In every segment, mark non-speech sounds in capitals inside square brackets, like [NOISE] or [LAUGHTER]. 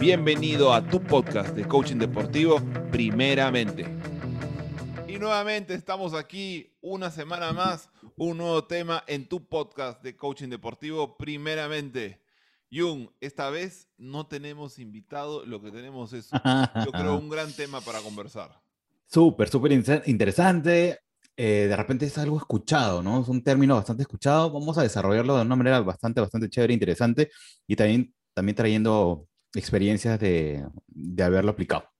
Bienvenido a tu podcast de coaching deportivo, primeramente. Y nuevamente estamos aquí una semana más, un nuevo tema en tu podcast de coaching deportivo, primeramente. Jung, esta vez no tenemos invitado, lo que tenemos es, yo creo, un gran tema para conversar. [LAUGHS] Súper, súper interesante. Eh, de repente es algo escuchado, ¿no? Es un término bastante escuchado. Vamos a desarrollarlo de una manera bastante, bastante chévere, interesante y también, también trayendo experiencias de, de haberlo aplicado.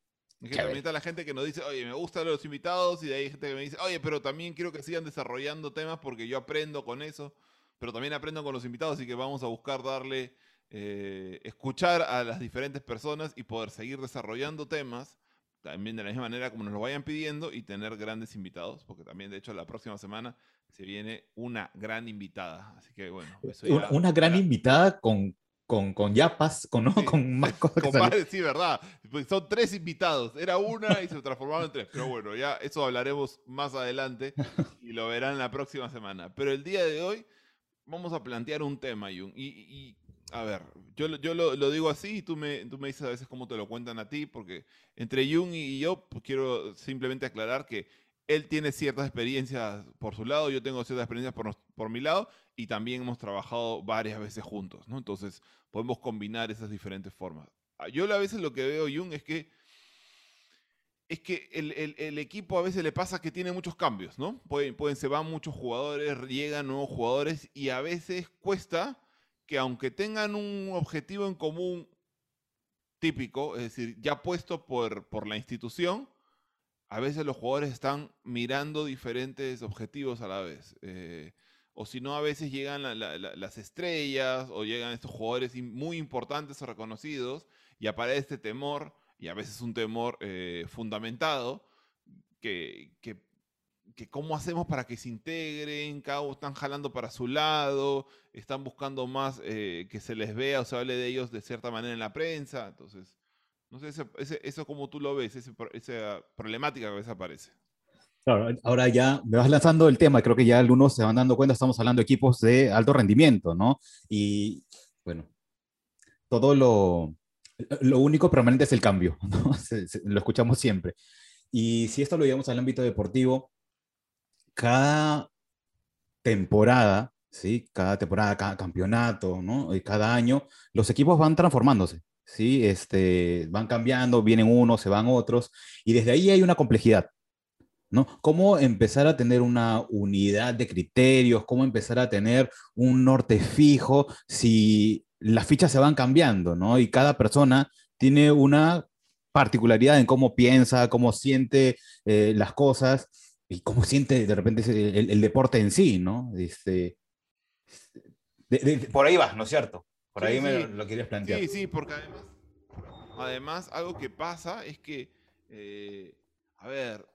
Que también está la gente que nos dice, oye, me gustan los invitados, y de ahí hay gente que me dice, oye, pero también quiero que sigan desarrollando temas porque yo aprendo con eso, pero también aprendo con los invitados, así que vamos a buscar darle, eh, escuchar a las diferentes personas y poder seguir desarrollando temas, también de la misma manera como nos lo vayan pidiendo, y tener grandes invitados, porque también, de hecho, la próxima semana se viene una gran invitada. Así que, bueno. Eso una, una gran invitada con con, con yapas, con, ¿no? con más [LAUGHS] cosas. Con sí, verdad. Pues son tres invitados. Era una y se transformaron en tres. Pero bueno, ya eso hablaremos más adelante [LAUGHS] y lo verán la próxima semana. Pero el día de hoy vamos a plantear un tema, Jung. Y, y a ver, yo, yo lo, lo, digo así y tú me, tú me dices a veces cómo te lo cuentan a ti, porque entre Jung y yo pues quiero simplemente aclarar que él tiene ciertas experiencias por su lado, yo tengo ciertas experiencias por, por mi lado y también hemos trabajado varias veces juntos, ¿no? Entonces podemos combinar esas diferentes formas. Ah, yo a veces lo que veo, Jung, es que es que el, el, el, equipo a veces le pasa que tiene muchos cambios, ¿no? Pueden, pueden, se van muchos jugadores, llegan nuevos jugadores y a veces cuesta que aunque tengan un objetivo en común típico, es decir, ya puesto por, por la institución, a veces los jugadores están mirando diferentes objetivos a la vez. Eh, o si no, a veces llegan las estrellas o llegan estos jugadores muy importantes o reconocidos y aparece este temor, y a veces un temor eh, fundamentado, que, que, cómo hacemos para que se integren, cada uno están jalando para su lado, están buscando más eh, que se les vea o se hable de ellos de cierta manera en la prensa. Entonces, no sé, ese, eso como tú lo ves, esa problemática que a veces aparece. Claro, ahora ya me vas lanzando el tema, creo que ya algunos se van dando cuenta, estamos hablando de equipos de alto rendimiento, ¿no? Y bueno, todo lo, lo único permanente es el cambio, [LAUGHS] ¿no? lo escuchamos siempre. Y si esto lo llevamos al ámbito deportivo, cada temporada, ¿sí? Cada temporada, cada campeonato, ¿no? Y cada año, los equipos van transformándose. ¿Sí? Este, van cambiando, vienen unos, se van otros, y desde ahí hay una complejidad, ¿no? ¿Cómo empezar a tener una unidad de criterios? ¿Cómo empezar a tener un norte fijo si las fichas se van cambiando, ¿no? Y cada persona tiene una particularidad en cómo piensa, cómo siente eh, las cosas y cómo siente de repente el, deporte en sí, ¿no? Este, por ahí va, ¿no es cierto? Por ahí me lo, querías plantear. Sí, sí, porque además, además algo que pasa es que, eh, a ver,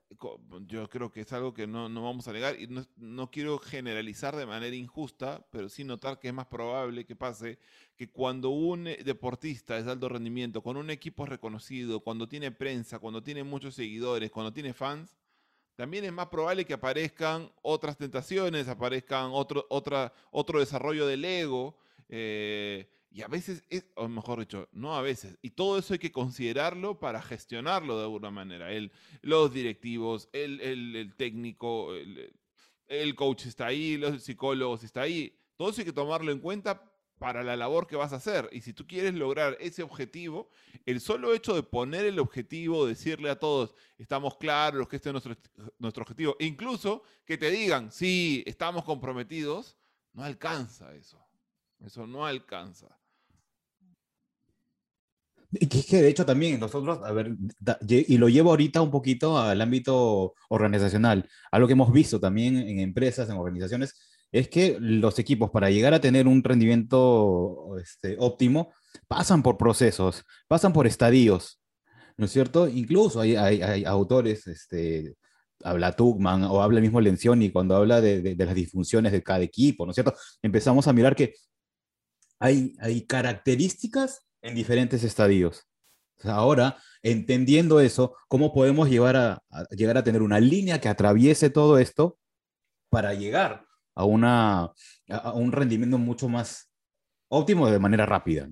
yo creo que es algo que no, no vamos a negar y no, no, quiero generalizar de manera injusta, pero sí notar que es más probable que pase que cuando un deportista es de alto rendimiento, con un equipo reconocido, cuando tiene prensa, cuando tiene muchos seguidores, cuando tiene fans, también es más probable que aparezcan otras tentaciones, aparezcan otro, otra, otro desarrollo del ego. Eh, y a veces, es, o mejor dicho, no a veces, y todo eso hay que considerarlo para gestionarlo de alguna manera. El, los directivos, el, el, técnico, el, coach está ahí, los psicólogos está ahí. Todo eso hay que tomarlo en cuenta para la labor que vas a hacer. Y si tú quieres lograr ese objetivo, el solo hecho de poner el objetivo, decirle a todos, estamos claros que este es nuestro, nuestro objetivo, incluso que te digan, sí, estamos comprometidos, no alcanza eso. Eso no alcanza. Y que de hecho también nosotros, a ver, y lo llevo ahorita un poquito al ámbito organizacional, algo que hemos visto también en empresas, en organizaciones, es que los equipos para llegar a tener un rendimiento este, óptimo pasan por procesos, pasan por estadios, ¿no es cierto? Incluso hay, hay, autores, este, habla Tugman o habla el mismo Lencioni cuando habla de, de, de, las disfunciones de cada equipo, ¿no es cierto? Empezamos a mirar que hay, características en diferentes estadios. ahora, entendiendo eso, ¿cómo podemos llevar a, llegar a tener una línea que atraviese todo esto para llegar a, una, a un rendimiento mucho más óptimo de manera rápida?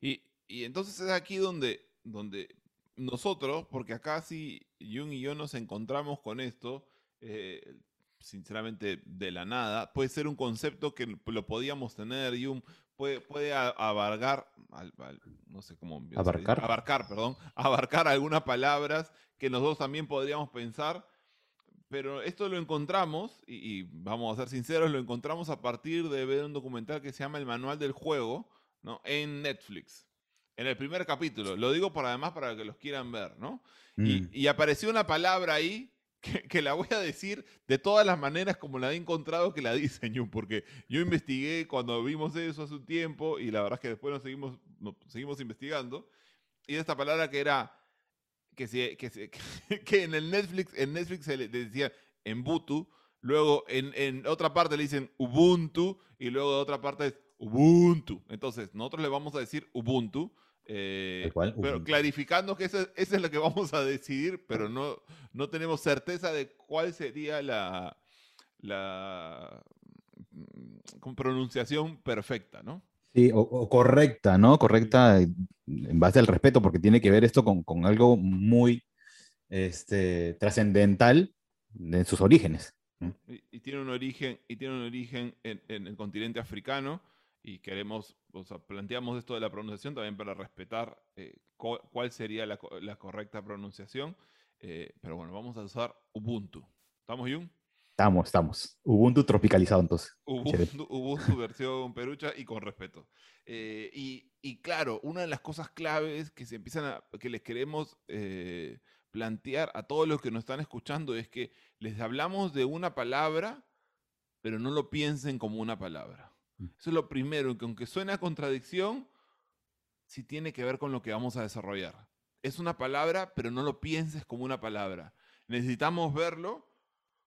Y, y entonces es aquí donde, donde nosotros, porque acá sí Jung y yo nos encontramos con esto, eh, sinceramente de la nada, puede ser un concepto que lo podíamos tener, Jung puede, puede abarcar, no sé cómo... Abarcar. Abarcar, perdón, [LAUGHS] abarcar algunas palabras que nosotros también podríamos pensar, pero esto lo encontramos, y, vamos a ser sinceros, lo encontramos a partir de ver un documental que se llama El Manual del Juego, ¿no? En Netflix. En el primer capítulo. Lo digo por además para que los quieran ver, ¿no? Y, mm. y, apareció una palabra ahí que, la voy a decir de todas las maneras como la he encontrado que la diseñó, porque yo investigué cuando vimos eso hace un tiempo y la verdad es que después nos seguimos, seguimos investigando, y esta palabra que era, que, se, que, [LAUGHS] que en el Netflix, en Netflix se le decía Embutu, luego en, en otra parte le dicen Ubuntu y luego de otra parte es Ubuntu. Entonces, nosotros le vamos a decir Ubuntu, eh, pero clarificando que eso, es lo que [LAUGHS] vamos a decidir, pero no, no tenemos certeza de cuál sería la, la mm, pronunciación perfecta, ¿no? Sí, o, correcta, ¿no? Correcta en base al respeto, porque tiene que ver esto con, con algo muy este, trascendental en sus orígenes. Y, tiene un origen, y tiene un origen en, en el continente africano y queremos, o sea, planteamos esto de la pronunciación también para respetar eh, cuál sería la, la correcta pronunciación. Eh, pero bueno, vamos a usar Ubuntu. ¿Estamos, Jun? Estamos, estamos. Ubuntu tropicalizado entonces. Ubuntu, Ubuntu versión perucha y con respeto. Eh, y, y, claro, una de las cosas claves que se empiezan a, que les queremos plantear a todos los que nos están escuchando es que les hablamos de una palabra, pero no lo piensen como una palabra. Eso es lo primero, que aunque suena contradicción, sí tiene que ver con lo que vamos a desarrollar. Es una palabra, pero no lo pienses como una palabra. Necesitamos verlo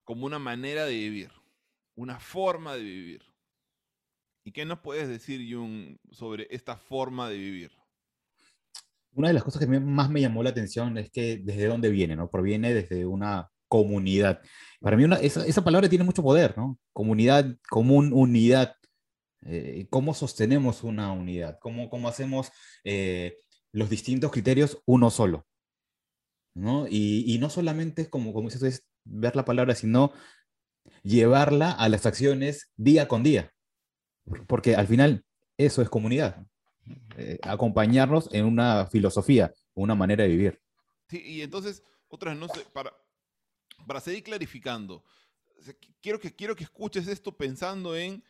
como una manera de vivir, una forma de vivir. ¿Y qué nos puedes decir, Jung, sobre esta forma de vivir? Una de las cosas que más me llamó la atención es que desde dónde viene, ¿no? Proviene desde una comunidad. Para mí esa, esa, palabra tiene mucho poder, ¿no? Comunidad, común, unidad. Eh, cómo sostenemos una unidad, cómo, cómo hacemos eh, los distintos criterios uno solo. ¿no? Y, no solamente como, como es ver la palabra, sino llevarla a las acciones día con día. Porque al final eso es comunidad. Eh, acompañarnos en una filosofía, una manera de vivir. Sí, y entonces, otras, no sé, para, para seguir clarificando, quiero que, quiero que escuches esto pensando en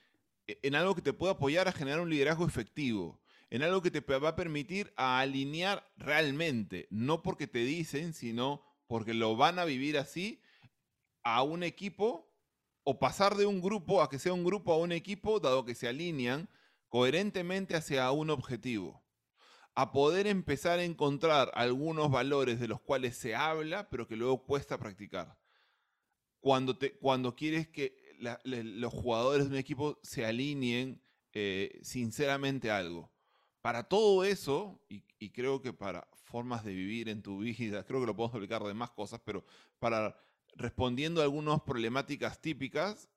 en algo que te pueda apoyar a generar un liderazgo efectivo, en algo que te va a permitir a alinear realmente, no porque te dicen, sino porque lo van a vivir así a un equipo o pasar de un grupo a que sea un grupo a un equipo, dado que se alinean coherentemente hacia un objetivo. A poder empezar a encontrar algunos valores de los cuales se habla, pero que luego cuesta practicar. Cuando, te, cuando quieres que los jugadores de un equipo se alineen eh, sinceramente a algo. Para todo eso, y, creo que para formas de vivir en tu vida, [LAUGHS] creo que lo podemos aplicar de más cosas, pero para respondiendo a algunas problemáticas típicas,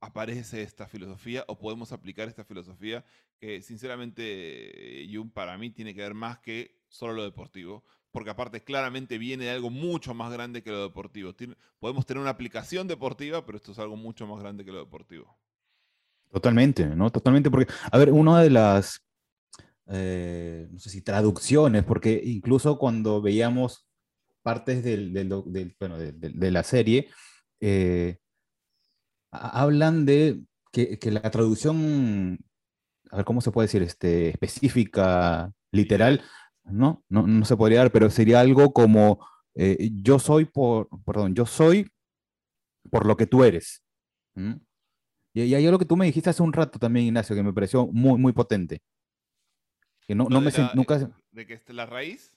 aparece esta filosofía o podemos aplicar esta filosofía que sinceramente Jung para mí tiene que ver más que solo lo deportivo, porque aparte claramente viene de algo mucho más grande que lo deportivo. podemos tener una aplicación deportiva, pero esto es algo mucho más grande que lo deportivo. Totalmente, ¿no? Totalmente, porque, a ver, una de las, eh, no sé si traducciones, porque incluso cuando veíamos partes del, bueno, de, la serie, eh, hablan de que, que, la traducción, a ver, ¿cómo se puede decir? Este, específica, literal, ¿no? No, se podría dar, pero sería algo como eh, yo soy por, perdón, yo soy por lo que tú eres. Y, hay algo que tú me dijiste hace un rato también, Ignacio, que me pareció muy, muy potente. Que no, no, me nunca... ¿De que es la raíz?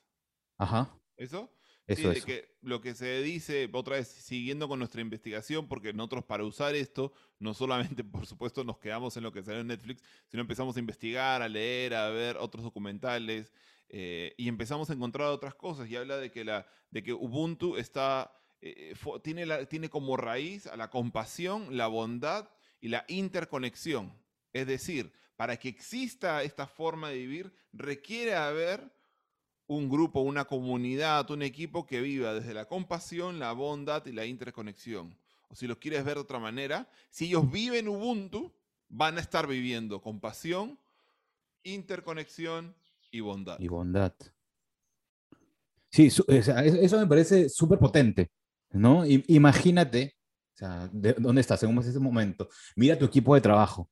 Ajá. ¿Eso? Eso, sí, de que lo que se dice, otra vez siguiendo con nuestra investigación, porque nosotros para usar esto, no solamente, [LAUGHS] por supuesto, nos quedamos en lo que salió en Netflix, sino empezamos a investigar, a leer, a ver otros documentales, eh, y empezamos a encontrar otras cosas y habla de que, la, de que Ubuntu está, eh, tiene, tiene como raíz a la compasión, la bondad y la interconexión. Es decir, para que exista esta forma de vivir, requiere haber un grupo, una comunidad, un equipo que viva desde la compasión, la bondad y la interconexión. O si lo quieres ver de otra manera, si ellos viven Ubuntu, van a estar viviendo compasión, interconexión y bondad. Y bondad. Sí, eso me parece súper potente, ¿no? imagínate, o sea, ¿dónde estás en ese momento? Mira tu equipo de trabajo.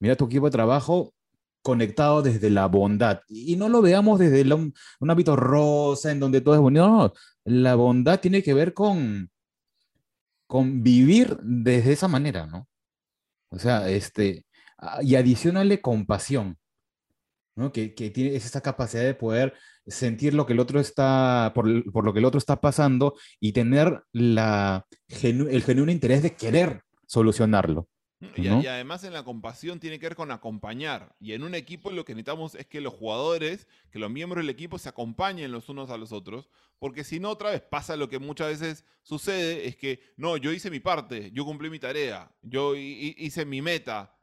Mira tu equipo de trabajo conectado desde la bondad. Y no lo veamos desde un, hábito rosa en donde todo es bonito. No, la bondad tiene que ver con, con vivir desde esa manera, ¿no? O sea, este, y adicionale compasión, ¿no? Que, que tiene esa capacidad de poder sentir lo que el otro está, por, lo que el otro está pasando y tener la, el genuino interés de querer solucionarlo. Y, además en la compasión tiene que ver con acompañar. Y en un equipo lo que necesitamos es que los jugadores, que los miembros del equipo se acompañen los unos a los otros, porque si no otra vez pasa lo que muchas veces sucede, es que no, yo hice mi parte, yo cumplí mi tarea, yo hice mi meta,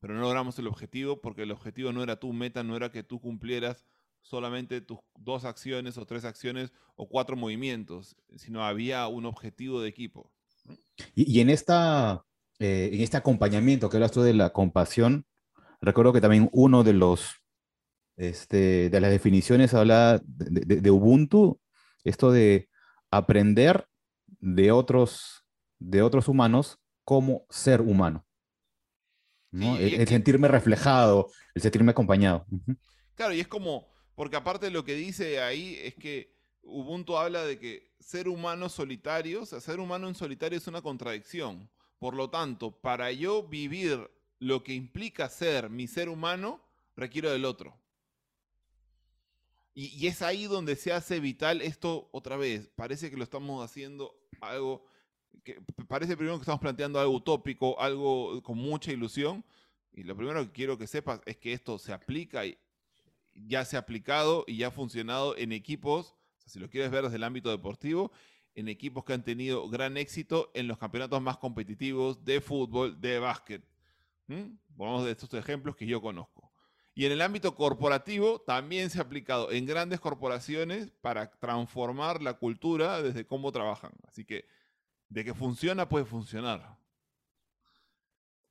pero no logramos el objetivo porque el objetivo no era tu meta, no era que tú cumplieras solamente tus dos acciones o tres acciones o cuatro movimientos, sino había un objetivo de equipo. Y, en, esta, eh, en este acompañamiento que hablas tú de la compasión, recuerdo que también uno de los este, de las definiciones habla de, Ubuntu, esto de aprender de otros, de otros humanos como ser humano. El, sentirme reflejado, el sentirme acompañado. Claro, y es como, porque aparte lo que dice ahí es que Ubuntu habla de que ser humano solitario, o sea, ser humano en solitario es una contradicción. Por lo tanto, para yo vivir lo que implica ser mi ser humano, requiero del otro. Y, es ahí donde se hace vital esto otra vez. Parece que lo estamos haciendo algo que parece primero que estamos planteando algo utópico, algo con mucha ilusión. Y lo primero que quiero que sepas es que esto se aplica y, ya se ha aplicado y ya ha funcionado en equipos, si lo quieres ver desde el ámbito deportivo, en equipos que han tenido gran éxito en los campeonatos más competitivos de fútbol, de básquet. ¿Mm? Vamos de estos ejemplos que yo conozco. Y en el ámbito corporativo también se ha aplicado en grandes corporaciones para transformar la cultura desde cómo trabajan. Así que de que funciona, puede funcionar.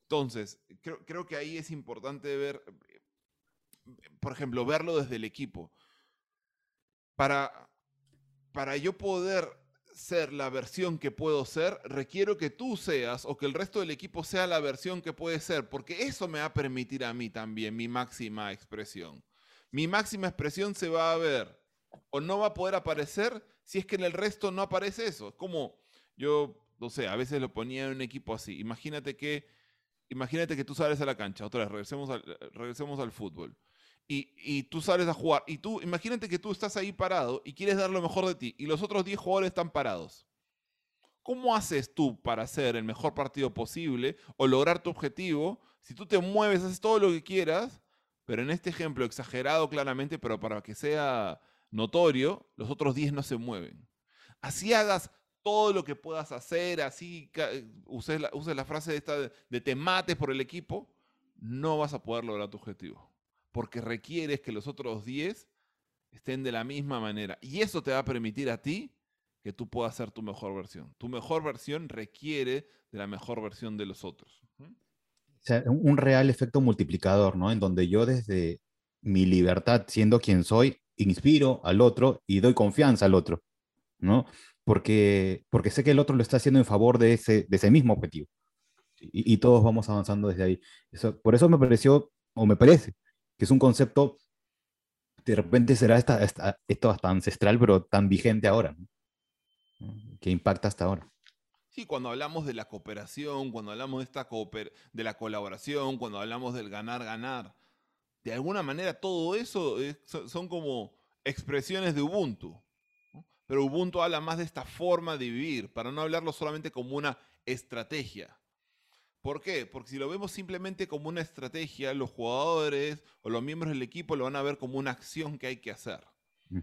Entonces, creo, creo que ahí es importante ver, por ejemplo, verlo desde el equipo. Para, para yo poder ser la versión que puedo ser, requiero que tú seas o que el resto del equipo sea la versión que puede ser, porque eso me va a permitir a mí también mi máxima expresión. Mi máxima expresión se va a ver o no va a poder aparecer si es que en el resto no aparece eso. Es como yo, no sé, a veces lo ponía en un equipo así. Imagínate que, imagínate que tú sales a la cancha, otra vez, regresemos al, regresemos al fútbol y, tú sales a jugar, y tú, imagínate que tú estás ahí parado y quieres dar lo mejor de ti, y los otros 10 jugadores están parados. ¿Cómo haces tú para hacer el mejor partido posible o lograr tu objetivo si tú te mueves, haces todo lo que quieras, pero en este ejemplo exagerado claramente, pero para que sea notorio, los otros 10 no se mueven? Así hagas todo lo que puedas hacer, así uses la, uses la frase de, esta de te mates por el equipo, no vas a poder lograr tu objetivo porque requieres que los otros 10 estén de la misma manera. Y eso te va a permitir a ti que tú puedas ser tu mejor versión. Tu mejor versión requiere de la mejor versión de los otros. O sea, un real efecto multiplicador, ¿no? En donde yo desde mi libertad, siendo quien soy, inspiro al otro y doy confianza al otro, ¿no? Porque, porque sé que el otro lo está haciendo en favor de ese, de ese mismo objetivo. Y, y todos vamos avanzando desde ahí. Eso, por eso me pareció, o me parece, que es un concepto, de repente será esta, esto hasta ancestral, pero tan vigente ahora, que impacta hasta ahora. Sí, cuando hablamos de la cooperación, cuando hablamos de, esta de la colaboración, cuando hablamos del ganar-ganar, de alguna manera todo eso son como expresiones de Ubuntu. Pero Ubuntu habla más de esta forma de vivir, para no hablarlo solamente como una estrategia. ¿Por qué? Porque si lo vemos simplemente como una estrategia, los jugadores o los miembros del equipo lo van a ver como una acción que hay que hacer. Mm.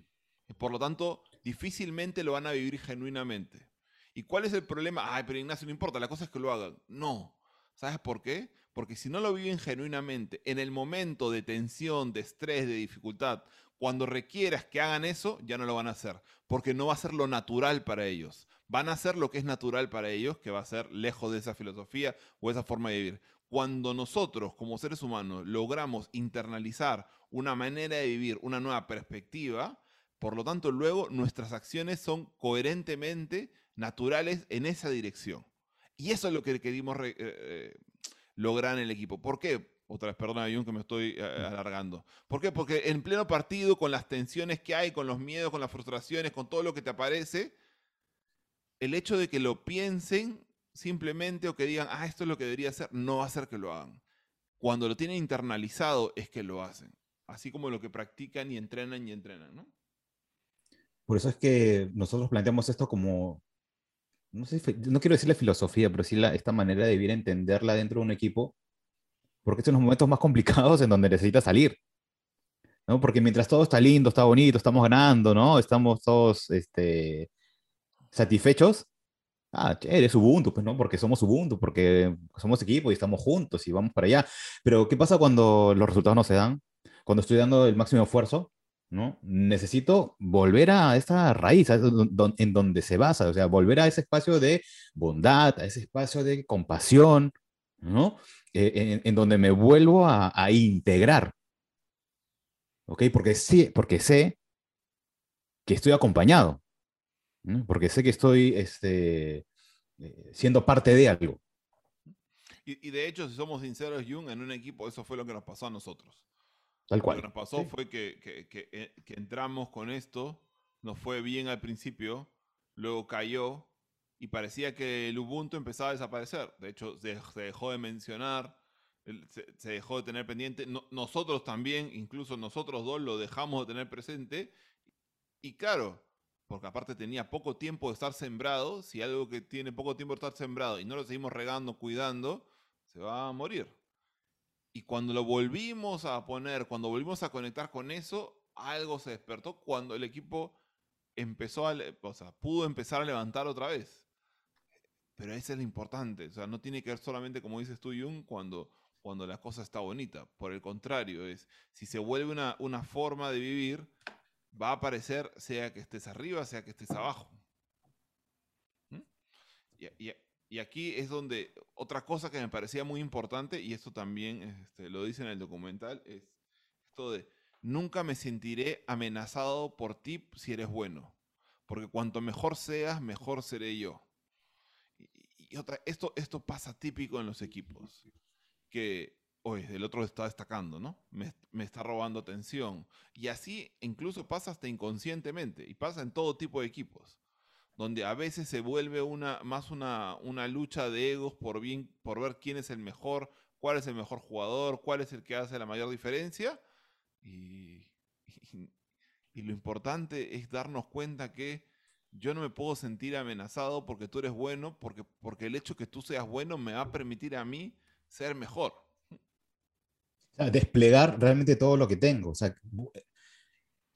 Por lo tanto, difícilmente lo van a vivir genuinamente. ¿Y cuál es el problema? Ay, pero Ignacio, no importa, la cosa es que lo hagan. No. ¿Sabes por qué? Porque si no lo viven genuinamente, en el momento de tensión, de estrés, de dificultad, cuando requieras que hagan eso, ya no lo van a hacer, porque no va a ser lo natural para ellos. Van a hacer lo que es natural para ellos, que va a ser lejos de esa filosofía o esa forma de vivir. Cuando nosotros, como seres humanos, logramos internalizar una manera de vivir, una nueva perspectiva, por lo tanto, luego nuestras acciones son coherentemente naturales en esa dirección. Y eso es lo que queríamos eh, eh, lograr en el equipo. ¿Por qué? Otra vez, perdona, Jun, que me estoy eh, alargando. ¿Por qué? Porque en pleno partido, con las tensiones que hay, con los miedos, con las frustraciones, con todo lo que te aparece, el hecho de que lo piensen simplemente o que digan, ah, esto es lo que debería hacer, no va a hacer que lo hagan. Cuando lo tienen internalizado es que lo hacen. Así como lo que practican y entrenan y entrenan, ¿no? Por eso es que nosotros planteamos esto como, no, sé, no quiero decirle filosofía, pero sí la, esta manera de vivir, entenderla dentro de un equipo, porque son los momentos más complicados en donde necesitas salir. ¿no? Porque mientras todo está lindo, está bonito, estamos ganando, ¿no? Estamos todos este, satisfechos. Ah, eres Ubuntu, pues no, porque somos Ubuntu, porque somos equipo y estamos juntos y vamos para allá. Pero ¿qué pasa cuando los resultados no se dan? Cuando estoy dando el máximo esfuerzo, ¿no? Necesito volver a esta raíz en donde se basa, o sea, volver a ese espacio de bondad, a ese espacio de compasión, ¿no? Eh, en, donde me vuelvo a, integrar, ¿ok? Porque, sí, porque sé que estoy acompañado, porque sé que estoy este, eh, siendo parte de algo. Y, y, de hecho, si somos sinceros, Jung, en un equipo eso fue lo que nos pasó a nosotros. Tal cual. Lo que nos pasó fue que, que, eh, que, entramos con esto, nos fue bien al principio, luego cayó y parecía que el Ubuntu empezaba a desaparecer. De hecho, se, dejó de mencionar, se, dejó de tener pendiente. nosotros también, incluso nosotros dos, lo dejamos de tener presente. Y claro, porque aparte tenía poco tiempo de estar sembrado, si algo que tiene poco tiempo de estar sembrado y no lo seguimos regando, cuidando, se va a morir. Y cuando lo volvimos a poner, cuando volvimos a conectar con eso, algo se despertó cuando el equipo empezó a, pudo empezar a levantar otra vez. Pero eso es lo importante, o sea, no tiene que ver solamente, como dices tú, Jung, cuando, cuando la cosa está bonita. Por el contrario, es, si se vuelve una, una forma de vivir, va a aparecer sea que estés arriba, sea que estés abajo. ¿Mm? Y, y, y aquí es donde otra cosa que me parecía muy importante, y esto también este, lo dice en el documental, es esto de nunca me sentiré amenazado por ti si eres bueno, porque cuanto mejor seas, mejor seré yo. Y, otra, esto, esto pasa típico en los equipos, que, oye, el otro está destacando, ¿no? Me, me está robando atención. Y así incluso pasa hasta inconscientemente, y pasa en todo tipo de equipos donde a veces se vuelve una, más una, una lucha de egos por, bien, por ver quién es el mejor, cuál es el mejor jugador, cuál es el que hace la mayor diferencia. Y, y, lo importante es darnos cuenta que yo no me puedo sentir amenazado porque tú eres bueno, porque, porque el hecho que tú seas bueno me va a permitir a mí ser mejor. desplegar realmente todo lo que tengo. O sea,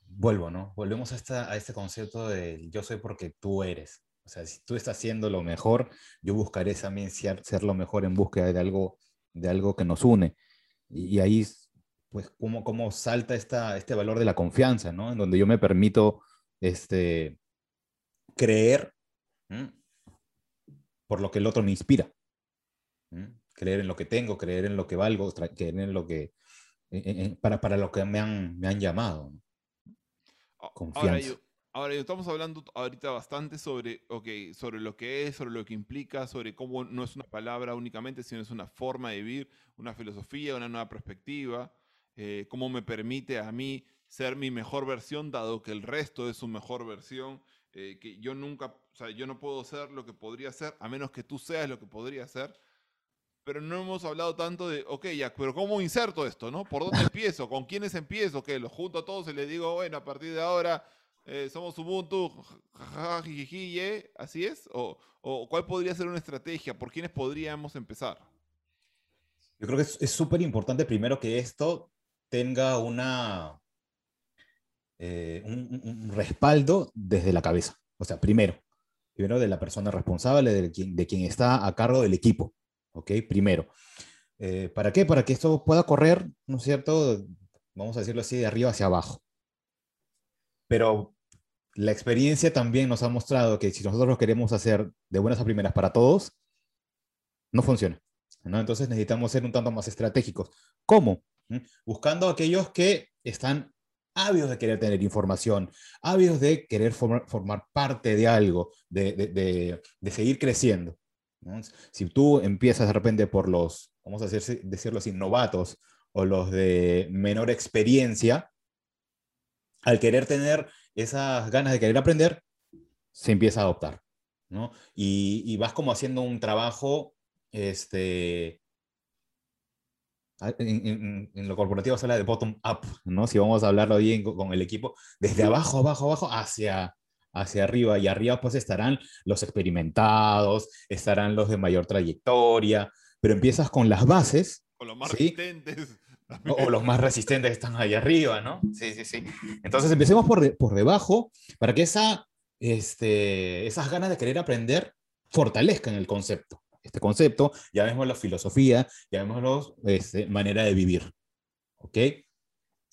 vuelvo, ¿no? Volvemos a, esta, a este concepto de yo soy porque tú eres. O sea, si tú estás haciendo lo mejor, yo buscaré también ser, ser lo mejor en búsqueda de algo, de algo que nos une. Y, ahí, pues, cómo, cómo salta esta, este valor de la confianza, ¿no? En donde yo me permito este, creer por lo que el otro me inspira. Creer en lo que tengo, creer en lo que valgo, creer en lo que, para, para lo que me han, me han llamado. ¿no? Ahora, estamos hablando ahorita bastante sobre, okay, sobre lo que es, sobre lo que implica, sobre cómo no es una palabra únicamente, sino es una forma de vivir, una filosofía, una nueva perspectiva, eh, cómo me permite a mí ser mi mejor versión, dado que el resto es su mejor versión, eh, que yo nunca, o sea, yo no puedo ser lo que podría ser, a menos que tú seas lo que podría ser pero no hemos hablado tanto de, ok, ya, pero ¿cómo inserto esto, no? ¿Por dónde [LAUGHS] empiezo? ¿Con quiénes empiezo? ¿Que los junto a todos y les digo, bueno, a partir de ahora eh, somos Ubuntu, así es? ¿O, ¿O, cuál podría ser una estrategia? ¿Por quiénes podríamos empezar? Yo creo que es súper importante primero que esto tenga una, eh, un, respaldo desde la cabeza. O sea, primero, primero de la persona responsable, de quien, está a cargo del equipo. ¿ok? Primero. Eh, ¿Para qué? Para que esto pueda correr, ¿no es cierto? Vamos a decirlo así, de arriba hacia abajo. Pero la experiencia también nos ha mostrado que si nosotros lo queremos hacer de buenas a primeras para todos, no funciona. ¿no? Entonces necesitamos ser un tanto más estratégicos. ¿Cómo? ¿Mm? Buscando aquellos que están ávidos de querer tener información, ávidos de querer formar, parte de algo, de, seguir creciendo. Si tú empiezas de repente por los, vamos a decirlo así, novatos o los de menor experiencia, al querer tener esas ganas de querer aprender, se empieza a adoptar. ¿no? Y, vas como haciendo un trabajo, este, en, lo corporativo se habla de bottom up, ¿no? Si vamos a hablarlo bien con, el equipo, desde abajo, abajo, abajo, hacia, hacia arriba. Y arriba pues estarán los experimentados, estarán los de mayor trayectoria, pero empiezas con las bases. Con los más resistentes. O, los más resistentes están ahí arriba, ¿no? Sí, sí, sí. Entonces empecemos por, por debajo para que esa, este, esas ganas de querer aprender fortalezcan el concepto. Este concepto, la filosofía, ya la este, manera de vivir. ¿Ok?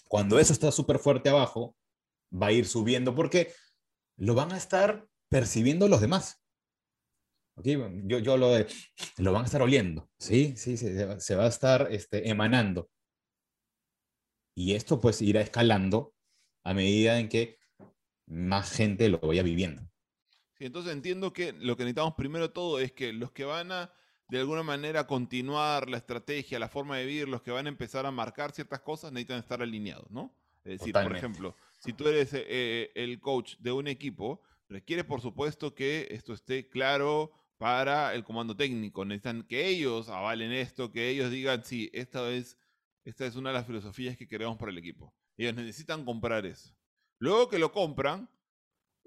Cuando eso está súper fuerte abajo, va a ir subiendo porque lo van a estar percibiendo los demás. ¿Ok? Yo, yo lo, lo van a estar oliendo, ¿sí? Sí, se, se va a estar este, emanando. Y esto pues irá escalando a medida en que más gente lo vaya viviendo. Sí, entonces entiendo que lo que necesitamos primero todo es que los que van a de alguna manera continuar la estrategia, la forma de vivir, los que van a empezar a marcar ciertas cosas, necesitan estar alineados, ¿no? Es decir, por ejemplo, si tú eres eh, el coach de un equipo, requiere por supuesto que esto esté claro para el comando técnico. Necesitan que ellos avalen esto, que ellos digan, sí, esta es esta es una de las filosofías que queremos para el equipo. Ellos necesitan comprar eso. Luego que lo compran,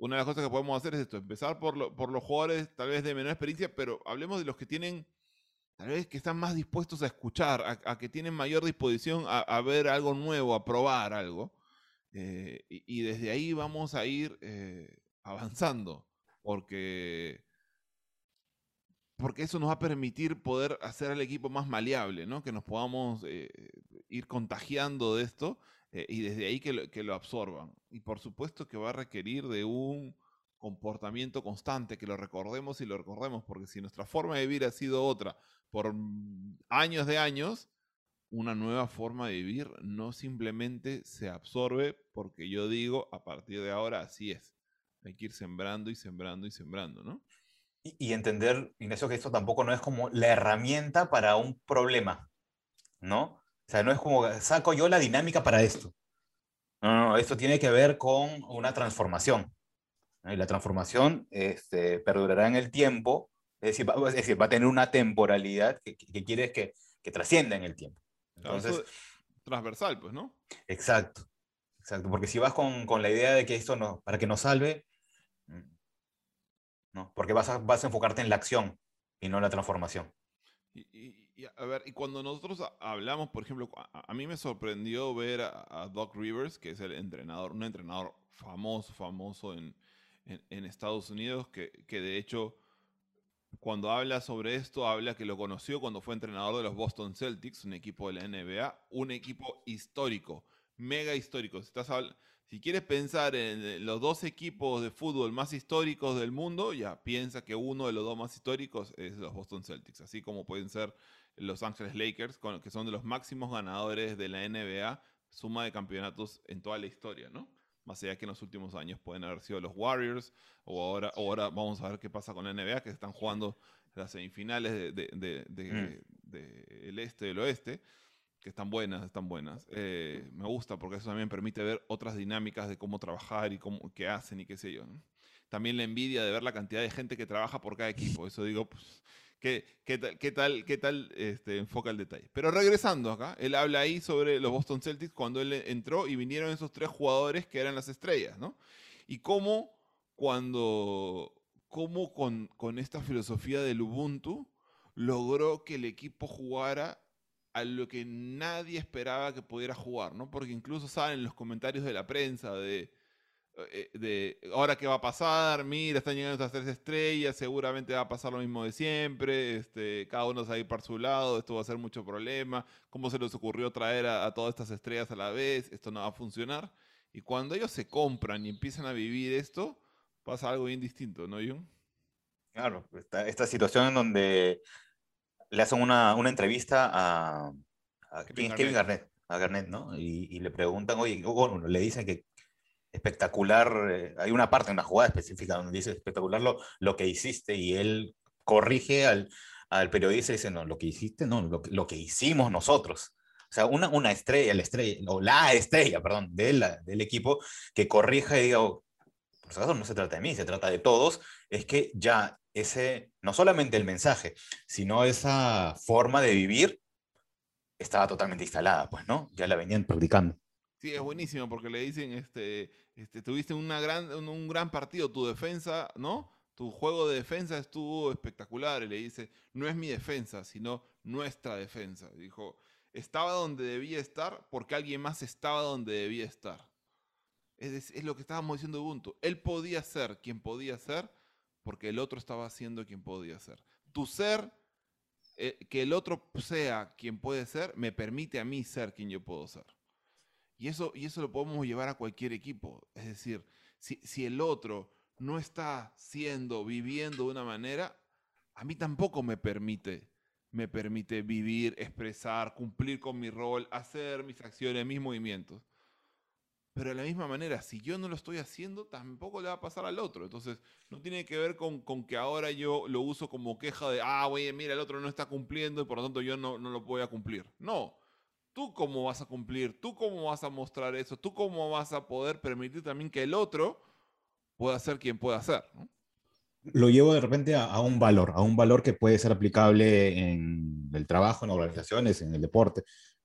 una de las cosas que podemos hacer es esto, empezar por, los jugadores tal vez de menor experiencia, pero hablemos de los que tienen, tal vez que están más dispuestos a escuchar, a, que tienen mayor disposición a, ver algo nuevo, a probar algo. Eh, y, desde ahí vamos a ir eh, avanzando, porque porque eso nos va a permitir poder hacer al equipo más maleable, ¿no? Que nos podamos eh, ir contagiando de esto eh, y desde ahí que lo, que lo absorban. Y por supuesto que va a requerir de un comportamiento constante, que lo recordemos y lo recordemos, porque si nuestra forma de vivir ha sido otra por años de años, una nueva forma de vivir no simplemente se absorbe porque yo digo, a partir de ahora así es. Hay que ir sembrando y sembrando y sembrando, ¿no? y, entender, Ignacio, que esto tampoco no es como la herramienta para un problema, ¿no? O sea, no es como saco yo la dinámica para esto. No, no, esto tiene que ver con una transformación. Y la transformación este, perdurará en el tiempo, es decir, va, es decir, va a tener una temporalidad que, que, quiere que, que trascienda en el tiempo. Entonces, transversal, pues, ¿no? Exacto, exacto, porque si vas con, con, la idea de que esto no, para que nos salve, ¿no? Porque vas a, vas a enfocarte en la acción y no en la transformación. Y, a ver, y cuando nosotros hablamos, por ejemplo, a, mí me sorprendió ver a, Doc Rivers, que es el entrenador, un entrenador famoso, famoso en, en, Estados Unidos, que, que, de hecho, cuando habla sobre esto, habla que lo conoció cuando fue entrenador de los Boston Celtics, un equipo de la NBA, un equipo histórico, mega histórico. Si estás si quieres pensar en los dos equipos de fútbol más históricos del mundo, ya piensa que uno de los dos más históricos es los Boston Celtics, así como pueden ser los Angeles Lakers, que son de los máximos ganadores de la NBA, suma de campeonatos en toda la historia, ¿no? Más allá que en los últimos años pueden haber sido los Warriors, o ahora, ahora vamos a ver qué pasa con la NBA, que están jugando las semifinales del de, de, mm. este y del oeste que están buenas, están buenas. Eh, me gusta porque eso también permite ver otras dinámicas de cómo trabajar y cómo, qué hacen y qué sé yo. También la envidia de ver la cantidad de gente que trabaja por cada equipo. Eso digo, pues, ¿qué, qué, tal, qué tal, qué tal este, enfoca el detalle? Pero regresando acá, él habla ahí sobre los Boston Celtics cuando él entró y vinieron esos tres jugadores que eran las estrellas, ¿no? Y cómo cuando, cómo con, con esta filosofía del Ubuntu logró que el equipo jugara a lo que nadie esperaba que pudiera jugar, ¿no? Porque incluso salen los comentarios de la prensa de, de ahora qué va a pasar, mira, están llegando estas tres estrellas, seguramente va a pasar lo mismo de siempre, este, cada uno se va a ir para su lado, esto va a ser mucho problema, cómo se les ocurrió traer a, todas estas estrellas a la vez, esto no va a funcionar. Y cuando ellos se compran y empiezan a vivir esto, pasa algo bien distinto, ¿no, Jun? Claro, esta, situación en donde le hacen una, entrevista a, Kevin, Garnett. a Garnett, ¿no? Y, le preguntan, oye, bueno, le dicen que espectacular, eh, hay una parte, una jugada específica donde dice espectacular lo, lo que hiciste y él corrige al, al periodista y dice, no, lo que hiciste, no, lo, lo que hicimos nosotros. O sea, una, una estrella, la estrella, o la estrella, perdón, de la, del equipo que corrija y diga, oh, por supuesto no se trata de mí, se trata de todos, es que ya ese, no solamente el mensaje, sino esa forma de vivir estaba totalmente instalada, pues, ¿no? Ya la venían practicando. Sí, es buenísimo porque le dicen, este, este, tuviste una gran, un, gran partido, tu defensa, ¿no? Tu juego de defensa estuvo espectacular. Y le dice, no es mi defensa, sino nuestra defensa. Dijo, estaba donde debía estar porque alguien más estaba donde debía estar. Es, es lo que estábamos diciendo Ubuntu. Él podía ser quien podía ser porque el otro estaba haciendo quien podía ser. Tu ser, eh, que el otro sea quien puede ser, me permite a mí ser quien yo puedo ser. Y eso, y eso lo podemos llevar a cualquier equipo. Es decir, si, el otro no está siendo, viviendo de una manera, a mí tampoco me permite, me permite vivir, expresar, cumplir con mi rol, hacer mis acciones, mis movimientos. Pero de la misma manera, si yo no lo estoy haciendo, tampoco le va a pasar al otro. Entonces, no tiene que ver con, que ahora yo lo uso como queja de, ah, oye, mira, el otro no está cumpliendo y por lo tanto yo no, no lo voy a cumplir. No, ¿Tú cómo vas a cumplir? ¿Tú cómo vas a mostrar eso? ¿Tú cómo vas a poder permitir también que el otro pueda ser quien pueda ser? Lo llevo de repente a, un valor, a un valor que puede ser aplicable en el trabajo, en organizaciones, en el deporte.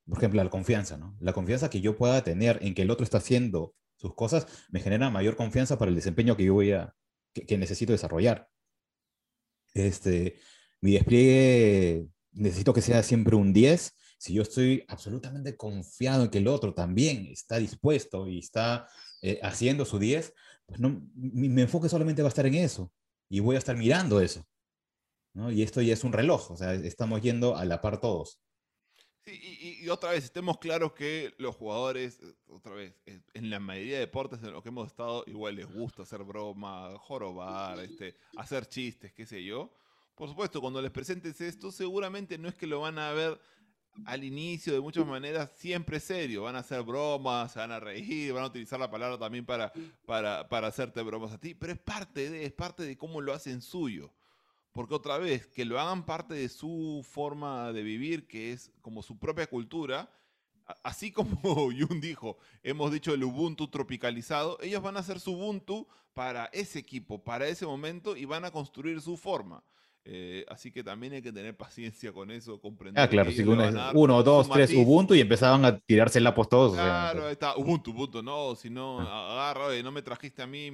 Por ejemplo, la confianza, ¿no? La confianza que yo pueda tener en que el otro está haciendo sus cosas me genera mayor confianza para el desempeño que yo voy a, que, necesito desarrollar. Este, mi despliegue necesito que sea siempre un 10 si yo estoy absolutamente confiado en que el otro también está dispuesto y está eh, haciendo su 10, pues no, mi, enfoque solamente va a estar en eso y voy a estar mirando eso. ¿no? Y esto ya es un reloj, o sea, estamos yendo a la par todos. Sí, y, otra vez, estemos claros que los jugadores, otra vez, en la mayoría de deportes en los que hemos estado, igual les gusta hacer broma, jorobar, este, hacer chistes, qué sé yo. Por supuesto, cuando les presentes esto, seguramente no es que lo van a ver al inicio de muchas maneras siempre serio. Van a hacer bromas, se van a reír, van a utilizar la palabra también para, para, para hacerte bromas a ti, pero es parte de, es parte de cómo lo hacen suyo. Porque otra vez, que lo hagan parte de su forma de vivir, que es como su propia cultura, así como [LAUGHS] Yun dijo, hemos dicho el Ubuntu tropicalizado, ellos van a hacer su Ubuntu para ese equipo, para ese momento y van a construir su forma. Eh, así que también hay que tener paciencia con eso, comprender. Ah, claro, uno, dos, tres, Ubuntu y empezaban a tirarse el lapos todos. Claro, está, Ubuntu, Ubuntu, no, si no, ah. agarra, oye, no me trajiste a mí,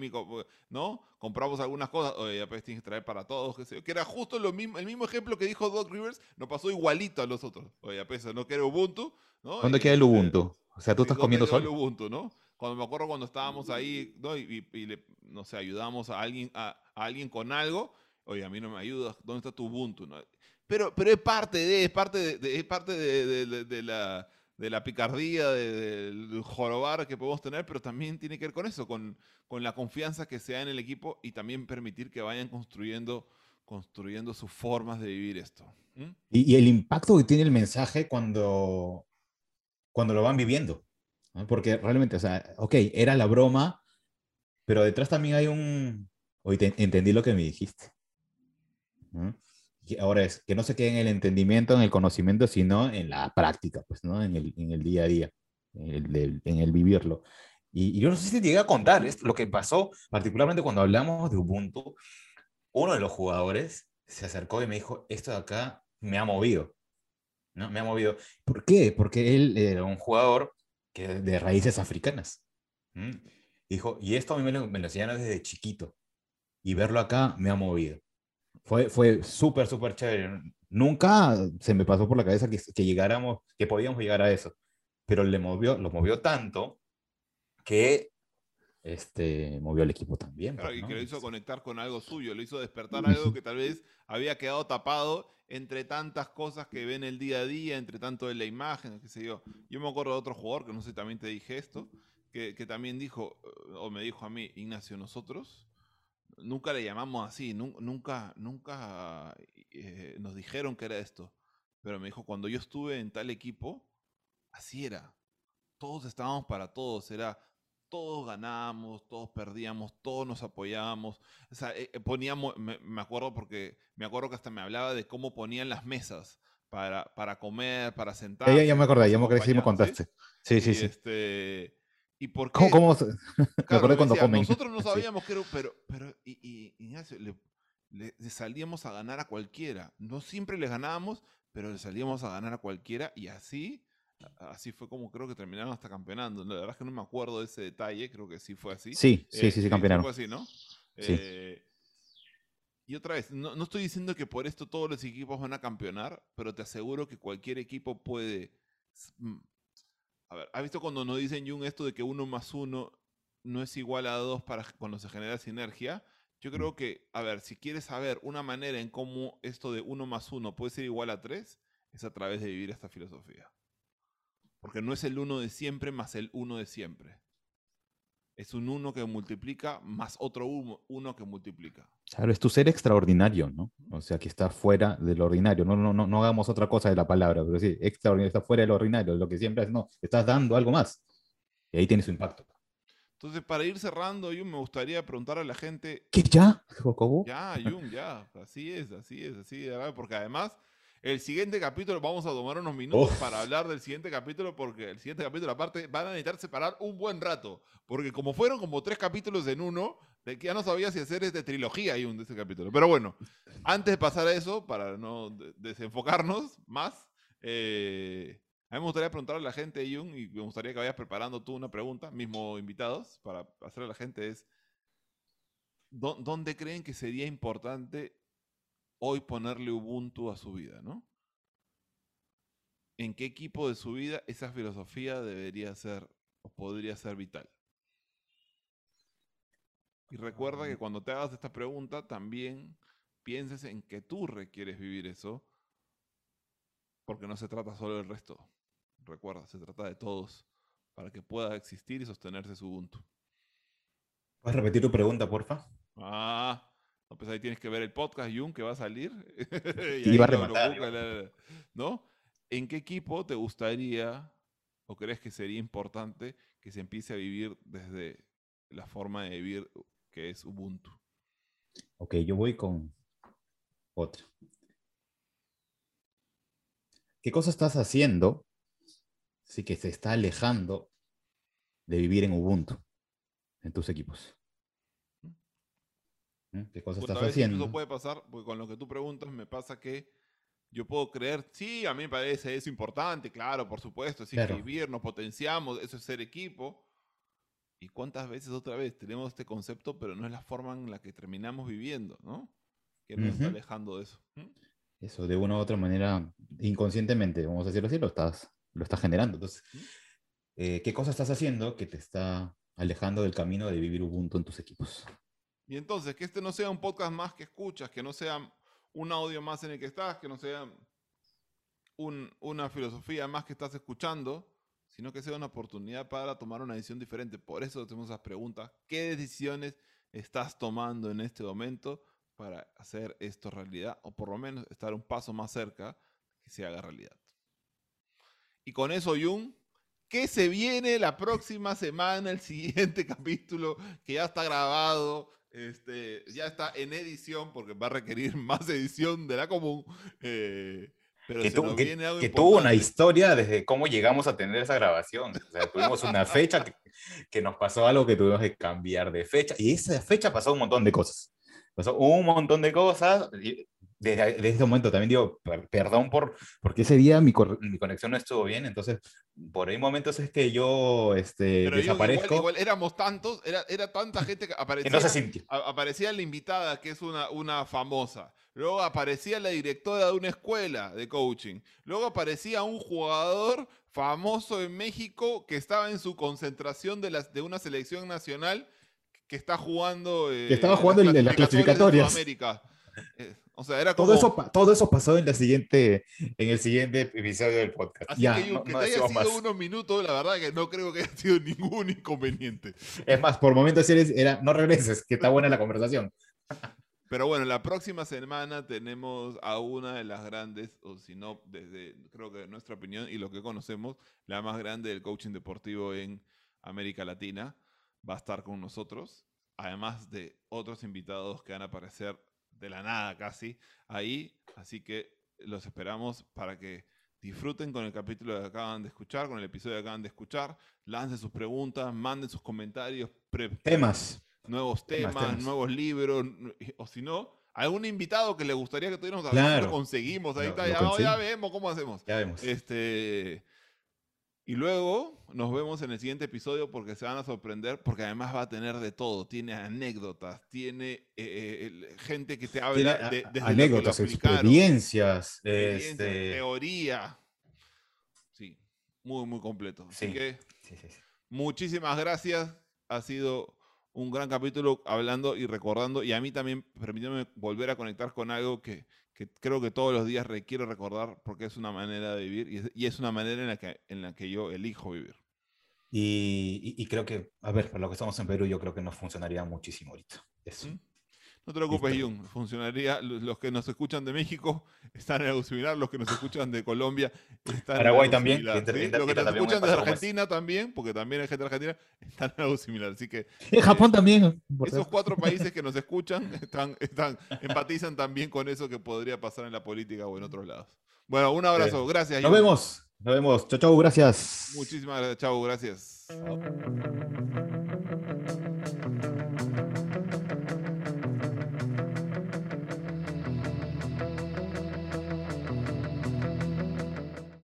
¿no? Compramos algunas cosas, oye, ya pues tienes que traer para todos, que, que era justo lo mismo, el mismo ejemplo que dijo Doc Rivers, nos pasó igualito a los otros. Oye, pues no quiere Ubuntu, ¿no? ¿Dónde queda el Ubuntu? O sea, tú estás comiendo solo. el Ubuntu, ¿no? Cuando me acuerdo cuando estábamos ahí, ¿no? Y, le, no sé, ayudamos a alguien, a alguien con algo oye, a mí no me ayudas, ¿dónde está tu Ubuntu? Pero, pero es parte de, es parte de, es parte de, la, de la picardía, del jorobar que podemos tener, pero también tiene que ver con eso, con, con la confianza que se da en el equipo y también permitir que vayan construyendo, construyendo sus formas de vivir esto. Y, el impacto que tiene el mensaje cuando, cuando lo van viviendo. Porque realmente, o sea, ok, era la broma, pero detrás también hay un... Hoy entendí lo que me dijiste ahora es que no se quede en el entendimiento, en el conocimiento, sino en la práctica, pues, ¿no? En el, en el día a día, en el, en el vivirlo. Y, yo no sé si te llegué a contar esto, lo que pasó, particularmente cuando hablamos de Ubuntu, uno de los jugadores se acercó y me dijo, esto de acá me ha movido, ¿no? Me ha movido. ¿Por qué? Porque él era un jugador que, de raíces africanas. Dijo, y esto a mí me lo, me lo enseñaron desde chiquito, y verlo acá me ha movido. Fue, fue súper, súper chévere. Nunca se me pasó por la cabeza que, que, llegáramos, que podíamos llegar a eso. Pero le movió, lo movió tanto que este, movió al equipo también. Claro, pues, y que lo hizo conectar con algo suyo, lo hizo despertar algo que tal vez había quedado tapado entre tantas cosas que ven el día a día, entre tanto de la imagen, qué sé yo. Yo me acuerdo de otro jugador, que no sé también te dije esto, que, que también dijo, o me dijo a mí, Ignacio, nosotros nunca le llamamos así, nun- nunca, nunca eh, nos dijeron que era esto. Pero me dijo, cuando yo estuve en tal equipo, así era. Todos estábamos para todos, era todos ganábamos, todos perdíamos, todos nos apoyábamos. O sea, eh, eh, poníamos, me, me acuerdo porque me acuerdo que hasta me hablaba de cómo ponían las mesas para, para comer, para sentar. Ya, ya, me acordé, ya me acordé, sí me contaste. Sí, sí, sí. Este, ¿Y por qué? ¿Cómo, cómo se- me Claro, acordé me cuando decía, comen. Nosotros no Sí. sabíamos que era, pero, pero, y, y- Ignacio, le, le- le salíamos a ganar a cualquiera. No siempre les ganábamos, pero le salíamos a ganar a cualquiera y así, así fue como creo que terminaron hasta campeonando. La verdad es que no me acuerdo de ese detalle, creo que sí fue así. Sí, sí, Eh, sí, sí, campeonaron. fue así, ¿no? Sí. Eh, y otra vez, no, no estoy diciendo que por esto todos los equipos van a campeonar, pero te aseguro que cualquier equipo puede. Mm, A ver, ¿has visto cuando nos dicen Jung esto de que uno más uno no es igual a dos para cuando se genera sinergia? Yo creo que, a ver, si quieres saber una manera en cómo esto de uno más uno puede ser igual a tres, es a través de vivir esta filosofía. Porque no es el uno de siempre más el uno de siempre. Es un uno que multiplica más otro uno, uno que multiplica. Claro, es tu ser extraordinario, ¿no? O sea, que está fuera del ordinario. No, no, no, no hagamos otra cosa de la palabra, pero sí, extraordinario, está fuera del ordinario. Lo que siempre es, no, estás dando algo más. Y ahí tiene su impacto. Entonces, para ir cerrando, Jung, me gustaría preguntar a la gente, ¿Qué ya? [LAUGHS] Jacobo? ya, Jung, ya, así es, así es, así verdad, porque además, el siguiente capítulo, vamos a tomar unos minutos Uf. para hablar del siguiente capítulo, porque el siguiente capítulo, aparte, van a necesitar separar un buen rato, porque como fueron como tres capítulos en uno, de que ya no sabía si hacer este trilogía, Jung, de ese capítulo. Pero bueno, antes de pasar a eso, para no de- desenfocarnos más, eh, a mí me gustaría preguntarle a la gente, Jung, y me gustaría que vayas preparando tú una pregunta, mismo invitados, para hacerle a la gente es, ¿dó- ¿dónde creen que sería importante hoy ponerle Ubuntu a su vida, no? ¿En qué equipo de su vida esa filosofía debería ser o podría ser vital? Y recuerda que cuando te hagas esta pregunta, también pienses en que tú requieres vivir eso, porque no se trata solo del resto. Recuerda, se trata de todos, para que pueda existir y sostenerse su Ubuntu. ¿Puedes repetir tu pregunta, porfa? Ah, no, pues ahí tienes que ver el podcast, Jun, que va a salir. [LAUGHS] y va a lo- lo rematar, la- ¿No? ¿En qué equipo te gustaría o crees que sería importante que se empiece a vivir desde la forma de vivir que es Ubuntu? Ok, yo voy con otra. ¿Qué cosa estás haciendo sí que se está alejando de vivir en Ubuntu en tus equipos? ¿Qué cosa Puta, estás haciendo? puede pasar, porque con lo que tú preguntas me pasa que yo puedo creer, sí, a mí me parece eso importante, claro, por supuesto, es Claro. escribir, nos potenciamos, eso es ser equipo. ¿Y cuántas veces otra vez tenemos este concepto, pero no es la forma en la que terminamos viviendo, ¿no? Que nos está Ujú. alejando de eso. ¿Mm? Eso de una u otra manera, inconscientemente, vamos a decirlo así, lo estás, lo estás generando. Entonces, ¿Mm? eh, ¿qué cosa estás haciendo que te está alejando del camino de vivir Ubuntu en tus equipos? Y entonces, que este no sea un podcast más que escuchas, que no sea un audio más en el que estás, que no sea un- una filosofía más que estás escuchando, sino que sea una oportunidad para tomar una decisión diferente. Por eso hacemos esas preguntas. ¿Qué decisiones estás tomando en este momento para hacer esto realidad? O por lo menos estar un paso más cerca que se haga realidad. Y con eso, Jung, ¿qué se viene la próxima semana, el siguiente [LAUGHS] capítulo, que ya está grabado? Este, ya está en edición porque va a requerir [LAUGHS] más edición de la común. eh, pero Que, se tu- que- que tuvo una historia desde cómo llegamos a tener esa grabación. O sea, tuvimos una fecha que, que nos pasó algo que tuvimos que cambiar de fecha. Y esa fecha pasó un montón de cosas. Pasó un montón de cosas. y desde, desde, ese momento también digo, perdón por, porque ese día mi, mi, conexión no estuvo bien, entonces por ahí momentos es que yo este, desaparezco. Igual, éramos tantos, era, era tanta gente que [LAUGHS] aparecía, no se aparecía la invitada, que es una, una famosa, luego aparecía la directora de una escuela de coaching, luego aparecía un jugador famoso en México que estaba en su concentración de, las, de una selección nacional que está jugando. que estaba jugando en, las clasificatorias. Eh, [LAUGHS] o sea, era todo, eso, todo eso pasó en, la siguiente, en el siguiente episodio del podcast. Así que, que te haya sido unos minutos, la verdad que no creo que haya sido [LAUGHS] ningún inconveniente. Es más, por momentos era, no regreses, que está buena la conversación. Pero bueno, la próxima semana tenemos a una de las grandes, o si no, desde creo que nuestra opinión y lo que conocemos, la más grande del coaching deportivo en América Latina. Va a estar con nosotros, además de otros invitados que van a aparecer de la nada casi ahí. Así que los esperamos para que disfruten con el capítulo que acaban de escuchar, con el episodio que acaban de escuchar. Lancen sus preguntas, manden sus comentarios. Temas. Nuevos temas, nuevos libros, o si no, algún invitado que le gustaría que tuviéramos, claro. lo conseguimos, ahí está, ya, ya, vemos cómo hacemos. Ya vemos. Este, y luego nos vemos en el siguiente episodio porque se van a sorprender, porque además va a tener de todo. Tiene anécdotas, tiene eh, eh, gente que te habla de, anécdotas, experiencias, este... teoría. Sí, muy, muy completo. Así que muchísimas gracias. Ha sido un gran capítulo hablando y recordando. Y a mí también, permíteme volver a conectar con algo que, que creo que todos los días requiero recordar porque es una manera de vivir y es, una manera en la, que, en la que yo elijo vivir. Y, creo que, a ver, para lo que estamos en Perú, yo creo que nos funcionaría muchísimo ahorita. Eso. ¿Mm? No te preocupes, Jung. Funcionaría. Los que nos escuchan de México [LAUGHS] están en algo similar. Los que nos escuchan de Colombia están Paraguay también. Los que nos escuchan de Argentina también, porque también hay gente de Argentina, [LAUGHS] están en algo similar. Así que. En Japón también. Esos cuatro [LAUGHS] países que nos escuchan están, están, empatizan también con eso que podría pasar en la política o en otros lados. Bueno, un abrazo. Gracias. Nos vemos. Nos vemos. Chau, chau. Gracias. Muchísimas gracias. Chau, gracias.